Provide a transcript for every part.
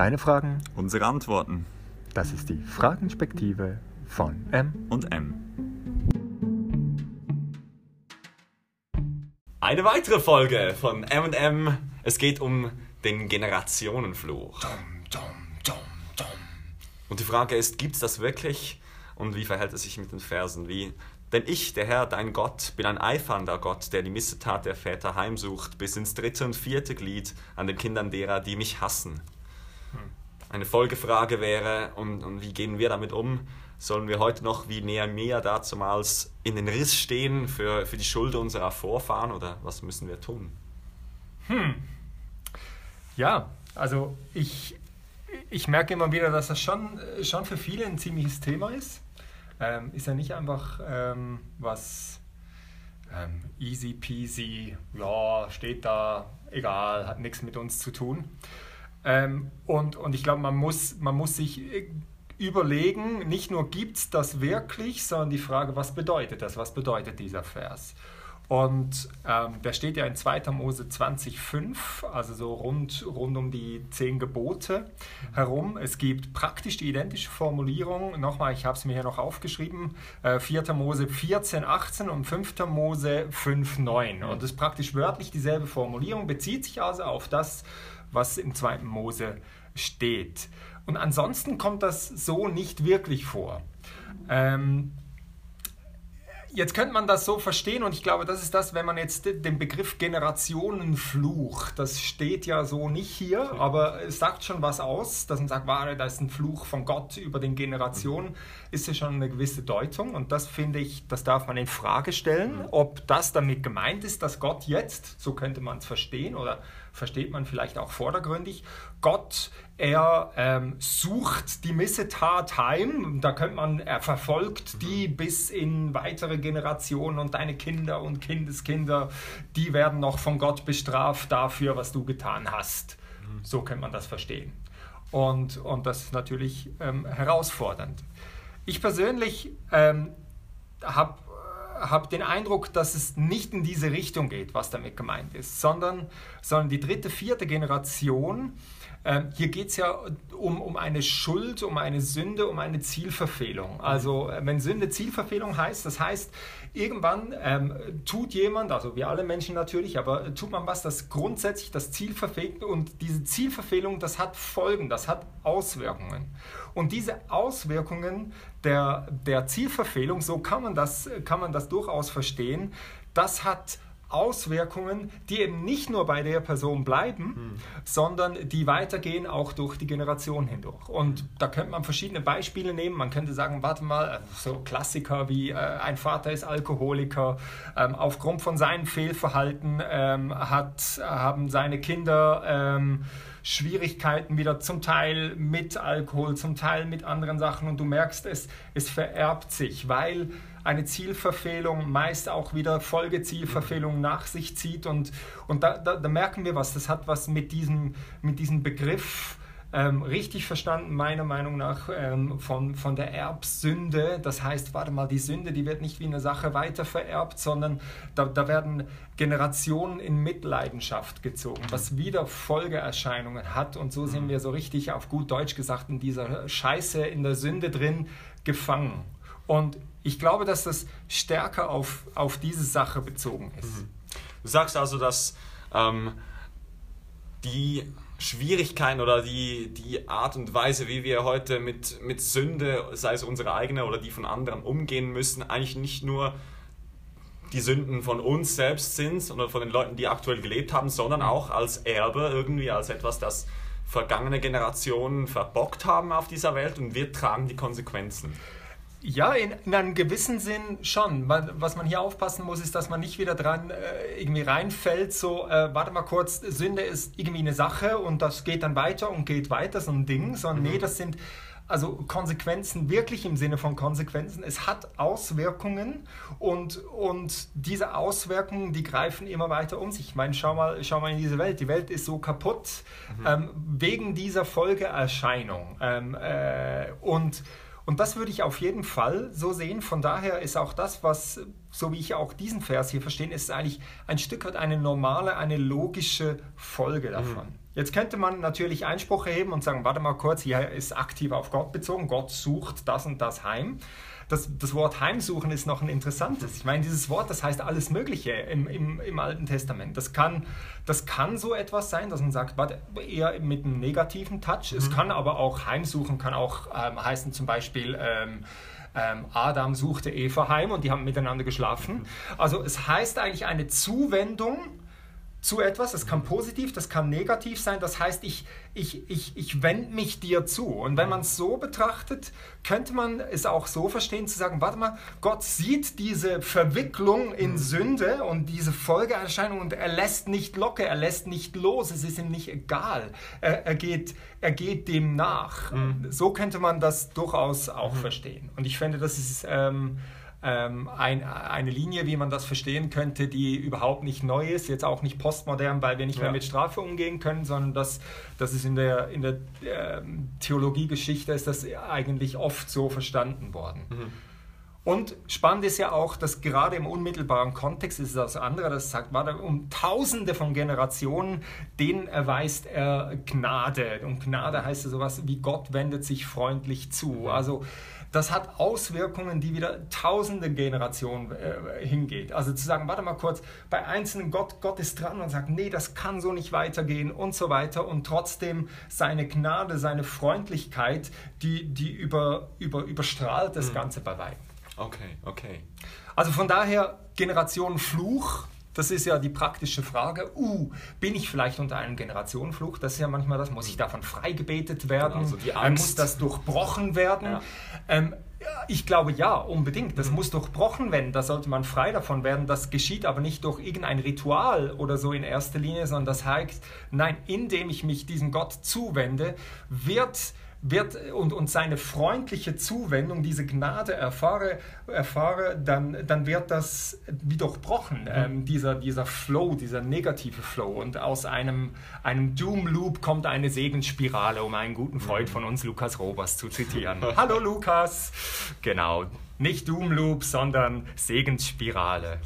Deine Fragen, Unsere Antworten das ist die Fragenspektive von M. und M. Eine weitere Folge von M&M. Es geht um den Generationenfluch. Und die Frage ist, gibt es das wirklich? Und wie verhält es sich mit den Versen? Wie? Denn ich, der Herr, dein Gott, bin ein eifernder Gott, der die Missetat der Väter heimsucht, bis ins dritte und vierte Glied an den Kindern derer, die mich hassen. Eine Folgefrage wäre, und, und wie gehen wir damit um? Sollen wir heute noch wie Nehemiah dazumals in den Riss stehen für, für die Schuld unserer Vorfahren oder was müssen wir tun? Ja, also ich, ich merke immer wieder, dass das schon, schon für viele ein ziemliches Thema ist. Ähm, ist ja nicht einfach ähm, was ähm, easy peasy, ja, steht da, egal, hat nichts mit uns zu tun. Ähm, und, und ich glaube, man muss, man muss sich äh, überlegen, nicht nur gibt es das wirklich, sondern die Frage, was bedeutet das? Was bedeutet dieser Vers? Und ähm, der steht ja in 2. Mose 20,5, also so rund, rund um die zehn Gebote herum. Es gibt praktisch die identische Formulierung. Nochmal, ich habe es mir hier noch aufgeschrieben: äh, 4. Mose 14, 18 und 5. Mose 5, 9. Und das ist praktisch wörtlich dieselbe Formulierung, bezieht sich also auf das, was im 2. Mose steht. Und ansonsten kommt das so nicht wirklich vor. Ähm, Jetzt könnte man das so verstehen und ich glaube, das ist das, wenn man jetzt den Begriff Generationenfluch, das steht ja so nicht hier, aber es sagt schon was aus, dass man sagt, warte, da ist ein Fluch von Gott über den Generationen, ist ja schon eine gewisse Deutung und das finde ich, das darf man in Frage stellen, ob das damit gemeint ist, dass Gott jetzt, so könnte man es verstehen oder versteht man vielleicht auch vordergründig, Gott, er ähm, sucht die Missetat heim, da könnte man, er verfolgt die bis in weitere Generationen und deine Kinder und Kindeskinder, die werden noch von Gott bestraft dafür, was du getan hast. So könnte man das verstehen. Und, und das ist natürlich ähm, herausfordernd. Ich persönlich ähm, habe habe den Eindruck, dass es nicht in diese Richtung geht, was damit gemeint ist, sondern, sondern die dritte, vierte Generation, äh, hier geht es ja um, um eine Schuld, um eine Sünde, um eine Zielverfehlung. Also äh, wenn Sünde Zielverfehlung heißt, das heißt, irgendwann ähm, tut jemand, also wir alle Menschen natürlich, aber tut man was, das grundsätzlich das Ziel verfehlt und diese Zielverfehlung, das hat Folgen, das hat Auswirkungen. Und diese Auswirkungen der, der Zielverfehlung, so kann man, das, kann man das durchaus verstehen, das hat Auswirkungen, die eben nicht nur bei der Person bleiben, hm. sondern die weitergehen auch durch die Generation hindurch. Und da könnte man verschiedene Beispiele nehmen. Man könnte sagen, warte mal, so Klassiker wie äh, ein Vater ist Alkoholiker, ähm, aufgrund von seinem Fehlverhalten ähm, hat, haben seine Kinder ähm, Schwierigkeiten wieder zum Teil mit Alkohol, zum Teil mit anderen Sachen und du merkst es, es vererbt sich, weil eine Zielverfehlung meist auch wieder Folgezielverfehlungen nach sich zieht und, und da, da, da merken wir was, das hat was mit diesem, mit diesem Begriff ähm, richtig verstanden, meiner Meinung nach, ähm, von, von der Erbsünde. Das heißt, warte mal, die Sünde, die wird nicht wie eine Sache weiter vererbt, sondern da, da werden Generationen in Mitleidenschaft gezogen, was wieder Folgeerscheinungen hat. Und so sind wir so richtig, auf gut Deutsch gesagt, in dieser Scheiße, in der Sünde drin gefangen. Und ich glaube, dass das stärker auf, auf diese Sache bezogen ist. Mhm. Du sagst also, dass ähm, die Schwierigkeiten oder die, die Art und Weise, wie wir heute mit, mit Sünde, sei es unsere eigene oder die von anderen, umgehen müssen, eigentlich nicht nur die Sünden von uns selbst sind oder von den Leuten, die aktuell gelebt haben, sondern auch als Erbe irgendwie, als etwas, das vergangene Generationen verbockt haben auf dieser Welt und wir tragen die Konsequenzen. Ja, in, in, einem gewissen Sinn schon. Was man hier aufpassen muss, ist, dass man nicht wieder dran äh, irgendwie reinfällt, so, äh, warte mal kurz, Sünde ist irgendwie eine Sache und das geht dann weiter und geht weiter, so ein Ding, sondern mhm. nee, das sind also Konsequenzen, wirklich im Sinne von Konsequenzen. Es hat Auswirkungen und, und diese Auswirkungen, die greifen immer weiter um sich. Ich meine, schau mal, schau mal in diese Welt. Die Welt ist so kaputt mhm. ähm, wegen dieser Folgeerscheinung. Ähm, äh, und und das würde ich auf jeden Fall so sehen. Von daher ist auch das, was, so wie ich auch diesen Vers hier verstehe, ist eigentlich ein Stück weit eine normale, eine logische Folge mhm. davon. Mhm. Jetzt könnte man natürlich Einspruch erheben und sagen, warte mal kurz, hier ist aktiv auf Gott bezogen, Gott sucht das und das Heim. Das, das Wort Heimsuchen ist noch ein interessantes. Ich meine, dieses Wort, das heißt alles Mögliche im, im, im Alten Testament. Das kann, das kann so etwas sein, dass man sagt, warte, eher mit einem negativen Touch. Mhm. Es kann aber auch Heimsuchen, kann auch ähm, heißen zum Beispiel, ähm, ähm, Adam suchte Eva heim und die haben miteinander geschlafen. Mhm. Also es heißt eigentlich eine Zuwendung zu etwas. Das kann positiv, das kann negativ sein. Das heißt, ich, ich, ich, ich wende mich dir zu. Und wenn man es so betrachtet, könnte man es auch so verstehen, zu sagen, warte mal, Gott sieht diese Verwicklung in mhm. Sünde und diese Folgeerscheinung und er lässt nicht locker, er lässt nicht los, es ist ihm nicht egal. Er, er, geht, er geht dem nach. Mhm. So könnte man das durchaus auch mhm. verstehen. Und ich finde, das ist... Ähm, ähm, ein, eine Linie, wie man das verstehen könnte, die überhaupt nicht neu ist, jetzt auch nicht postmodern, weil wir nicht ja. mehr mit Strafe umgehen können, sondern das, das ist in der, in der äh, Theologiegeschichte ist das eigentlich oft so verstanden worden. Mhm. Und spannend ist ja auch, dass gerade im unmittelbaren Kontext ist es das andere, das sagt, warte, um tausende von Generationen, denen erweist er Gnade. Und Gnade heißt ja sowas wie Gott wendet sich freundlich zu. Mhm. Also das hat Auswirkungen, die wieder tausende Generationen äh, hingeht. Also zu sagen, warte mal kurz, bei einzelnen Gott, Gott ist dran und sagt, nee, das kann so nicht weitergehen und so weiter und trotzdem seine Gnade, seine Freundlichkeit, die, die über, über, überstrahlt das mhm. Ganze bei weitem. Okay, okay. Also von daher Generation Fluch, das ist ja die praktische Frage. Uh, bin ich vielleicht unter einem Generationenfluch? Das ist ja manchmal das. Muss ich davon freigebetet werden? Genau, so äh, muss das durchbrochen werden? Ja. Ähm, ich glaube ja, unbedingt. Das mhm. muss durchbrochen werden. Da sollte man frei davon werden. Das geschieht aber nicht durch irgendein Ritual oder so in erster Linie, sondern das heißt, nein, indem ich mich diesem Gott zuwende, wird wird und, und seine freundliche Zuwendung, diese Gnade erfahre, erfahre dann, dann wird das wie durchbrochen, mhm. ähm, dieser, dieser Flow, dieser negative Flow. Und aus einem, einem Doom-Loop kommt eine Segensspirale, um einen guten Freund mhm. von uns, Lukas Robers, zu zitieren. Hallo Lukas! Genau, nicht Doom-Loop, sondern Segensspirale.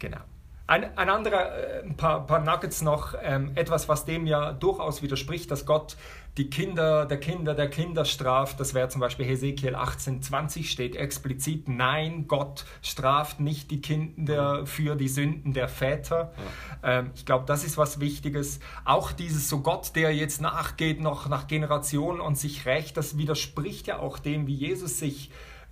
Genau. Ein, ein anderer, äh, ein paar, paar Nuggets noch, ähm, etwas, was dem ja durchaus widerspricht, dass Gott die Kinder der Kinder der Kinder straft. Das wäre zum Beispiel Hesekiel 18,20 steht explizit, nein, Gott straft nicht die Kinder für die Sünden der Väter. Ja. Ähm, ich glaube, das ist was Wichtiges. Auch dieses so Gott, der jetzt nachgeht, noch nach Generationen und sich rächt, das widerspricht ja auch dem, wie Jesus sich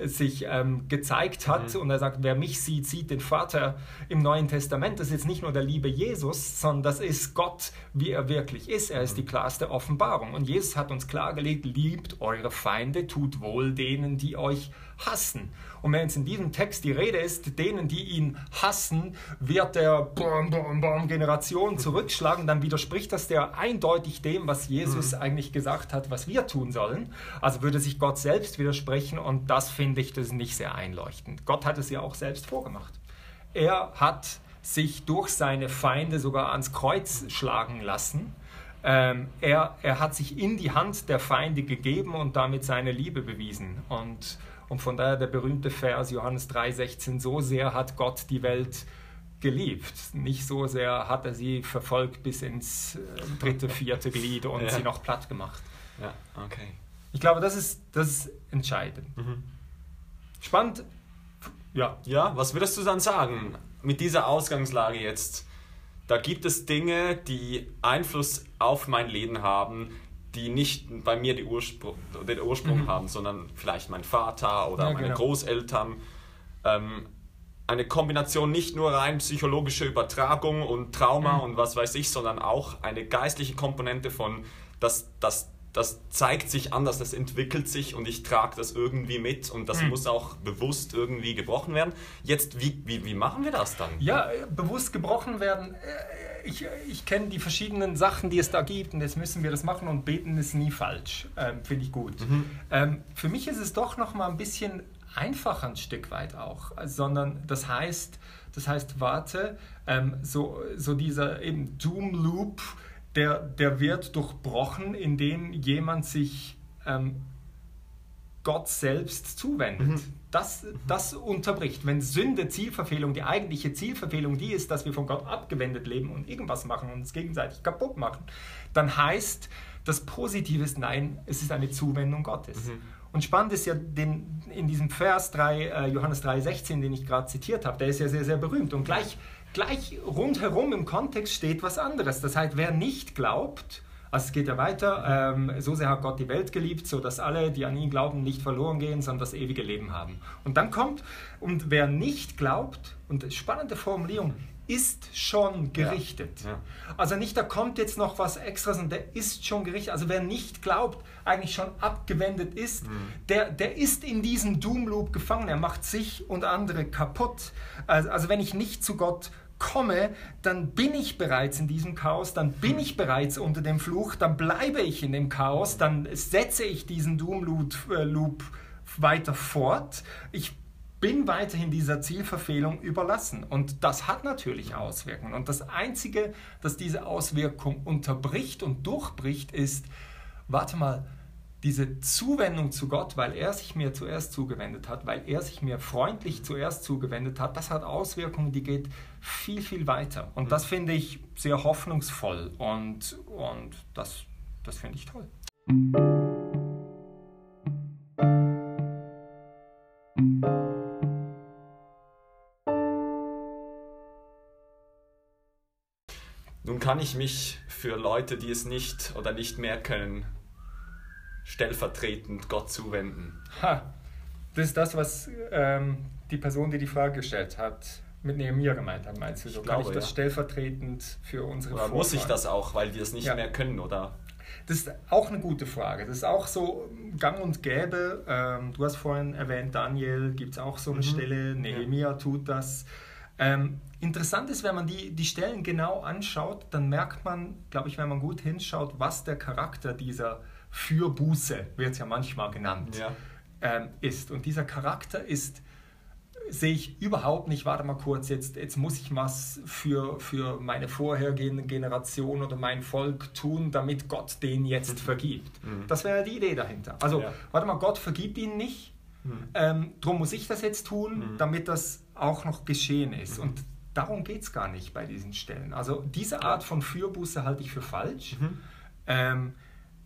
sich ähm, gezeigt hat. Mhm. Und er sagt, wer mich sieht, sieht den Vater im Neuen Testament. Das ist jetzt nicht nur der liebe Jesus, sondern das ist Gott, wie er wirklich ist. Er ist die klarste Offenbarung. Und Jesus hat uns klargelegt, liebt eure Feinde, tut wohl denen, die euch hassen. Und wenn jetzt in diesem Text die Rede ist, denen, die ihn hassen, wird der Bom, Bom, Bom Generation zurückschlagen, dann widerspricht das der eindeutig dem, was Jesus mhm. eigentlich gesagt hat, was wir tun sollen. Also würde sich Gott selbst widersprechen und das finde ich das nicht sehr einleuchtend. Gott hat es ja auch selbst vorgemacht. Er hat sich durch seine Feinde sogar ans Kreuz schlagen lassen. Ähm, er, er hat sich in die Hand der Feinde gegeben und damit seine Liebe bewiesen. Und und von daher der berühmte Vers Johannes 3,16, so sehr hat Gott die Welt geliebt. Nicht so sehr hat er sie verfolgt bis ins äh, dritte, vierte Glied und ja. sie noch platt gemacht. Ja, okay. Ich glaube, das ist, das ist entscheidend. Mhm. Spannend. Ja. Ja, was würdest du dann sagen mit dieser Ausgangslage jetzt? Da gibt es Dinge, die Einfluss auf mein Leben haben, die nicht bei mir Urspr den Ursprung mhm. haben, sondern vielleicht mein Vater oder ja, meine genau. Großeltern. Ähm, eine Kombination nicht nur rein psychologische Übertragung und Trauma mhm. und was weiß ich, sondern auch eine geistliche Komponente von, dass das das zeigt sich anders, das entwickelt sich und ich trage das irgendwie mit und das mhm. muss auch bewusst irgendwie gebrochen werden. Jetzt, wie, wie, wie machen wir das dann? Ja, bewusst gebrochen werden. Äh, ich, ich kenne die verschiedenen Sachen, die es da gibt und jetzt müssen wir das machen und beten ist nie falsch. Ähm, Finde ich gut. Mhm. Ähm, für mich ist es doch noch mal ein bisschen einfacher ein Stück weit auch, sondern das heißt, das heißt, warte, ähm, so, so dieser eben Doom Loop, der, der wird durchbrochen, indem jemand sich ähm, Gott selbst zuwendet. Mhm. Das, das unterbricht. Wenn Sünde, Zielverfehlung, die eigentliche Zielverfehlung die ist, dass wir von Gott abgewendet leben und irgendwas machen und uns gegenseitig kaputt machen, dann heißt das Positive ist nein, es ist eine Zuwendung Gottes. Mhm. Und spannend ist ja den, in diesem Vers 3, äh, Johannes 3,16, den ich gerade zitiert habe, der ist ja sehr, sehr berühmt. Und gleich, gleich rundherum im Kontext steht was anderes. Das heißt, wer nicht glaubt, also es geht ja weiter, ähm, so sehr hat Gott die Welt geliebt, so dass alle, die an ihn glauben, nicht verloren gehen, sondern das ewige Leben haben. Und dann kommt, und wer nicht glaubt, und spannende Formulierung, ist schon gerichtet. Ja, ja. Also nicht, da kommt jetzt noch was Extras und der ist schon gerichtet. Also wer nicht glaubt, eigentlich schon abgewendet ist, mhm. der, der ist in diesem Doom Loop gefangen. Er macht sich und andere kaputt. Also, also wenn ich nicht zu Gott komme, dann bin ich bereits in diesem Chaos, dann bin ich bereits unter dem Fluch, dann bleibe ich in dem Chaos, dann setze ich diesen Doom Loop äh, weiter fort. Ich bin weiterhin dieser Zielverfehlung überlassen. Und das hat natürlich Auswirkungen. Und das Einzige, das diese Auswirkung unterbricht und durchbricht, ist, warte mal, diese Zuwendung zu Gott, weil er sich mir zuerst zugewendet hat, weil er sich mir freundlich zuerst zugewendet hat, das hat Auswirkungen, die geht viel, viel weiter. Und das finde ich sehr hoffnungsvoll und, und das, das finde ich toll. Nun kann ich mich für Leute, die es nicht oder nicht mehr können, stellvertretend Gott zuwenden. Ha, das ist das, was ähm, die Person, die die Frage gestellt hat, mit Nehemiah gemeint hat, meinst du? So ich kann glaube, ich das ja. stellvertretend für unsere Oder muss ich das auch, weil wir es nicht ja. mehr können, oder? Das ist auch eine gute Frage. Das ist auch so gang und gäbe. Ähm, du hast vorhin erwähnt, Daniel, gibt es auch so eine mhm. Stelle, Nehemiah ja. tut das. Ähm, interessant ist, wenn man die, die Stellen genau anschaut, dann merkt man, glaube ich, wenn man gut hinschaut, was der Charakter dieser für Buße, wird es ja manchmal genannt, ja. ähm, ist. Und dieser Charakter ist, sehe ich überhaupt nicht, warte mal kurz, jetzt, jetzt muss ich was für, für meine vorhergehende Generation oder mein Volk tun, damit Gott den jetzt mhm. vergibt. Mhm. Das wäre die Idee dahinter. Also, ja. warte mal, Gott vergibt ihn nicht, mhm. ähm, drum muss ich das jetzt tun, mhm. damit das auch noch geschehen ist. Mhm. Und darum geht es gar nicht bei diesen Stellen. Also diese Art von Fürbuße halte ich für falsch. Mhm. Ähm,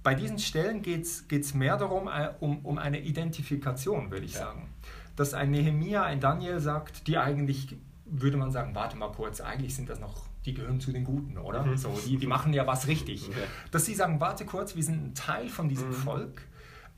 bei diesen Stellen geht es mehr darum, äh, um, um eine Identifikation, würde ich ja. sagen. Dass ein Nehemia, ein Daniel sagt, die eigentlich, würde man sagen, warte mal kurz, eigentlich sind das noch, die gehören zu den Guten, oder? Mhm. So, die, die machen ja was richtig. Okay. Dass sie sagen, warte kurz, wir sind ein Teil von diesem mhm. Volk.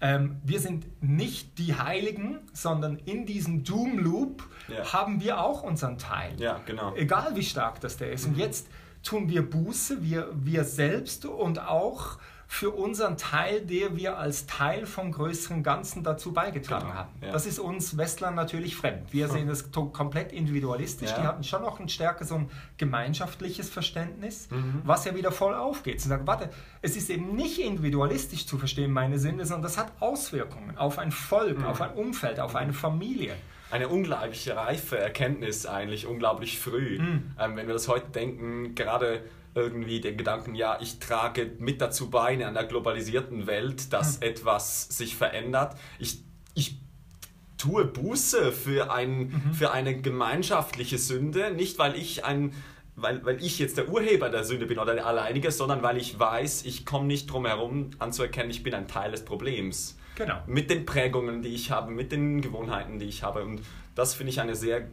Ähm, wir sind nicht die Heiligen, sondern in diesem Doom Loop ja. haben wir auch unseren Teil. Ja, genau. Egal wie stark das der ist. Mhm. Und jetzt tun wir Buße, wir, wir selbst und auch für unseren Teil, der wir als Teil vom größeren Ganzen dazu beigetragen genau, haben. Ja. Das ist uns Westlern natürlich fremd. Wir sehen das komplett individualistisch. Ja. Die hatten schon noch ein stärker so ein gemeinschaftliches Verständnis, mhm. was ja wieder voll aufgeht. Zu sagen, warte, es ist eben nicht individualistisch zu verstehen, meine Sinne, sondern das hat Auswirkungen auf ein Volk, mhm. auf ein Umfeld, auf eine Familie eine unglaublich reife Erkenntnis eigentlich, unglaublich früh. Mhm. Ähm, wenn wir das heute denken, gerade irgendwie den Gedanken, ja, ich trage mit dazu bei in einer globalisierten Welt, dass hm. etwas sich verändert. Ich, ich tue Buße für, ein, mhm. für eine gemeinschaftliche Sünde, nicht weil ich ein weil, weil ich jetzt der Urheber der Sünde bin oder der Alleinige, sondern weil ich weiß, ich komme nicht drum herum anzuerkennen, ich bin ein Teil des Problems. Genau. Mit den Prägungen, die ich habe, mit den Gewohnheiten, die ich habe. Und das finde ich eine sehr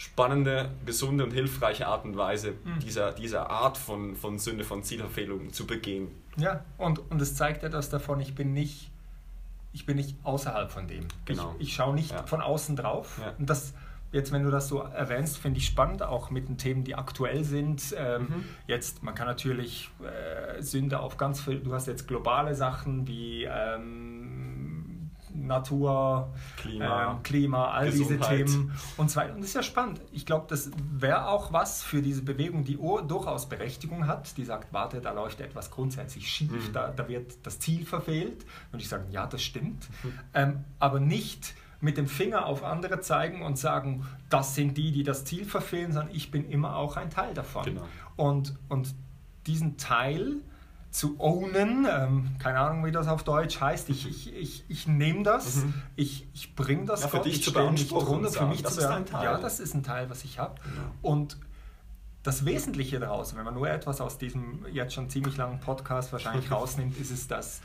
spannende, gesunde und hilfreiche Art und Weise, mhm. dieser, dieser Art von, von Sünde, von Zielverfehlung zu begehen. Ja, und, und es zeigt etwas davon, ich bin nicht, ich bin nicht außerhalb von dem. Genau. Ich, ich schaue nicht ja. von außen drauf. Ja. Und das, jetzt, wenn du das so erwähnst, finde ich spannend, auch mit den Themen, die aktuell sind. Ähm, mhm. Jetzt, man kann natürlich äh, Sünde auf ganz viel, du hast jetzt globale Sachen wie ähm, Natur, Klima, ähm, Klima all Gesundheit. diese Themen und so weiter. Und das ist ja spannend. Ich glaube, das wäre auch was für diese Bewegung, die durchaus Berechtigung hat, die sagt, warte, da läuft etwas grundsätzlich schief, mhm. da, da, wird das Ziel verfehlt. Und ich sage, ja, das stimmt. Mhm. Ähm, aber nicht mit dem Finger auf andere zeigen und sagen, das sind die, die das Ziel verfehlen, sondern ich bin immer auch ein Teil davon. Genau. Und, und diesen Teil zu ownen. Ähm, keine Ahnung, wie das auf Deutsch heißt. Ich, ich, ich, ich nehme das, mhm. ich, ich bringe das ja, für Gott, dich ich zu beanspruchen für mich das zu beanspruchen. Ja, das ist ein Teil, was ich habe. Ja. Und das Wesentliche daraus, wenn man nur etwas aus diesem jetzt schon ziemlich langen Podcast wahrscheinlich rausnimmt, ist es, dass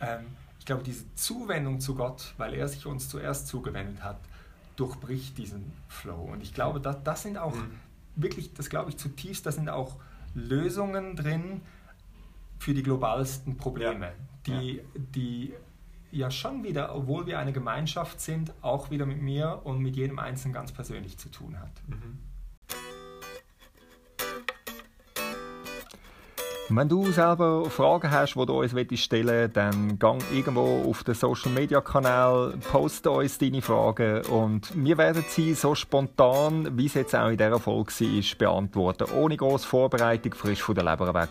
ähm, ich glaube, diese Zuwendung zu Gott, weil er sich uns zuerst zugewendet hat, durchbricht diesen Flow. Und ich glaube, das, das sind auch Mhm. wirklich, das glaube ich zutiefst, da sind auch Lösungen drin für die globalsten Probleme, Ja. die, die ja schon wieder, obwohl wir eine Gemeinschaft sind, auch wieder mit mir und mit jedem Einzelnen ganz persönlich zu tun hat. Wenn du selber Fragen hast, die du uns stellen willst, dann gang irgendwo auf den Social Media Kanal, poste uns deine Fragen und wir werden sie so spontan, wie es jetzt auch in dieser Folge war, beantworten. Ohne grosse Vorbereitung, frisch von der Leber weg.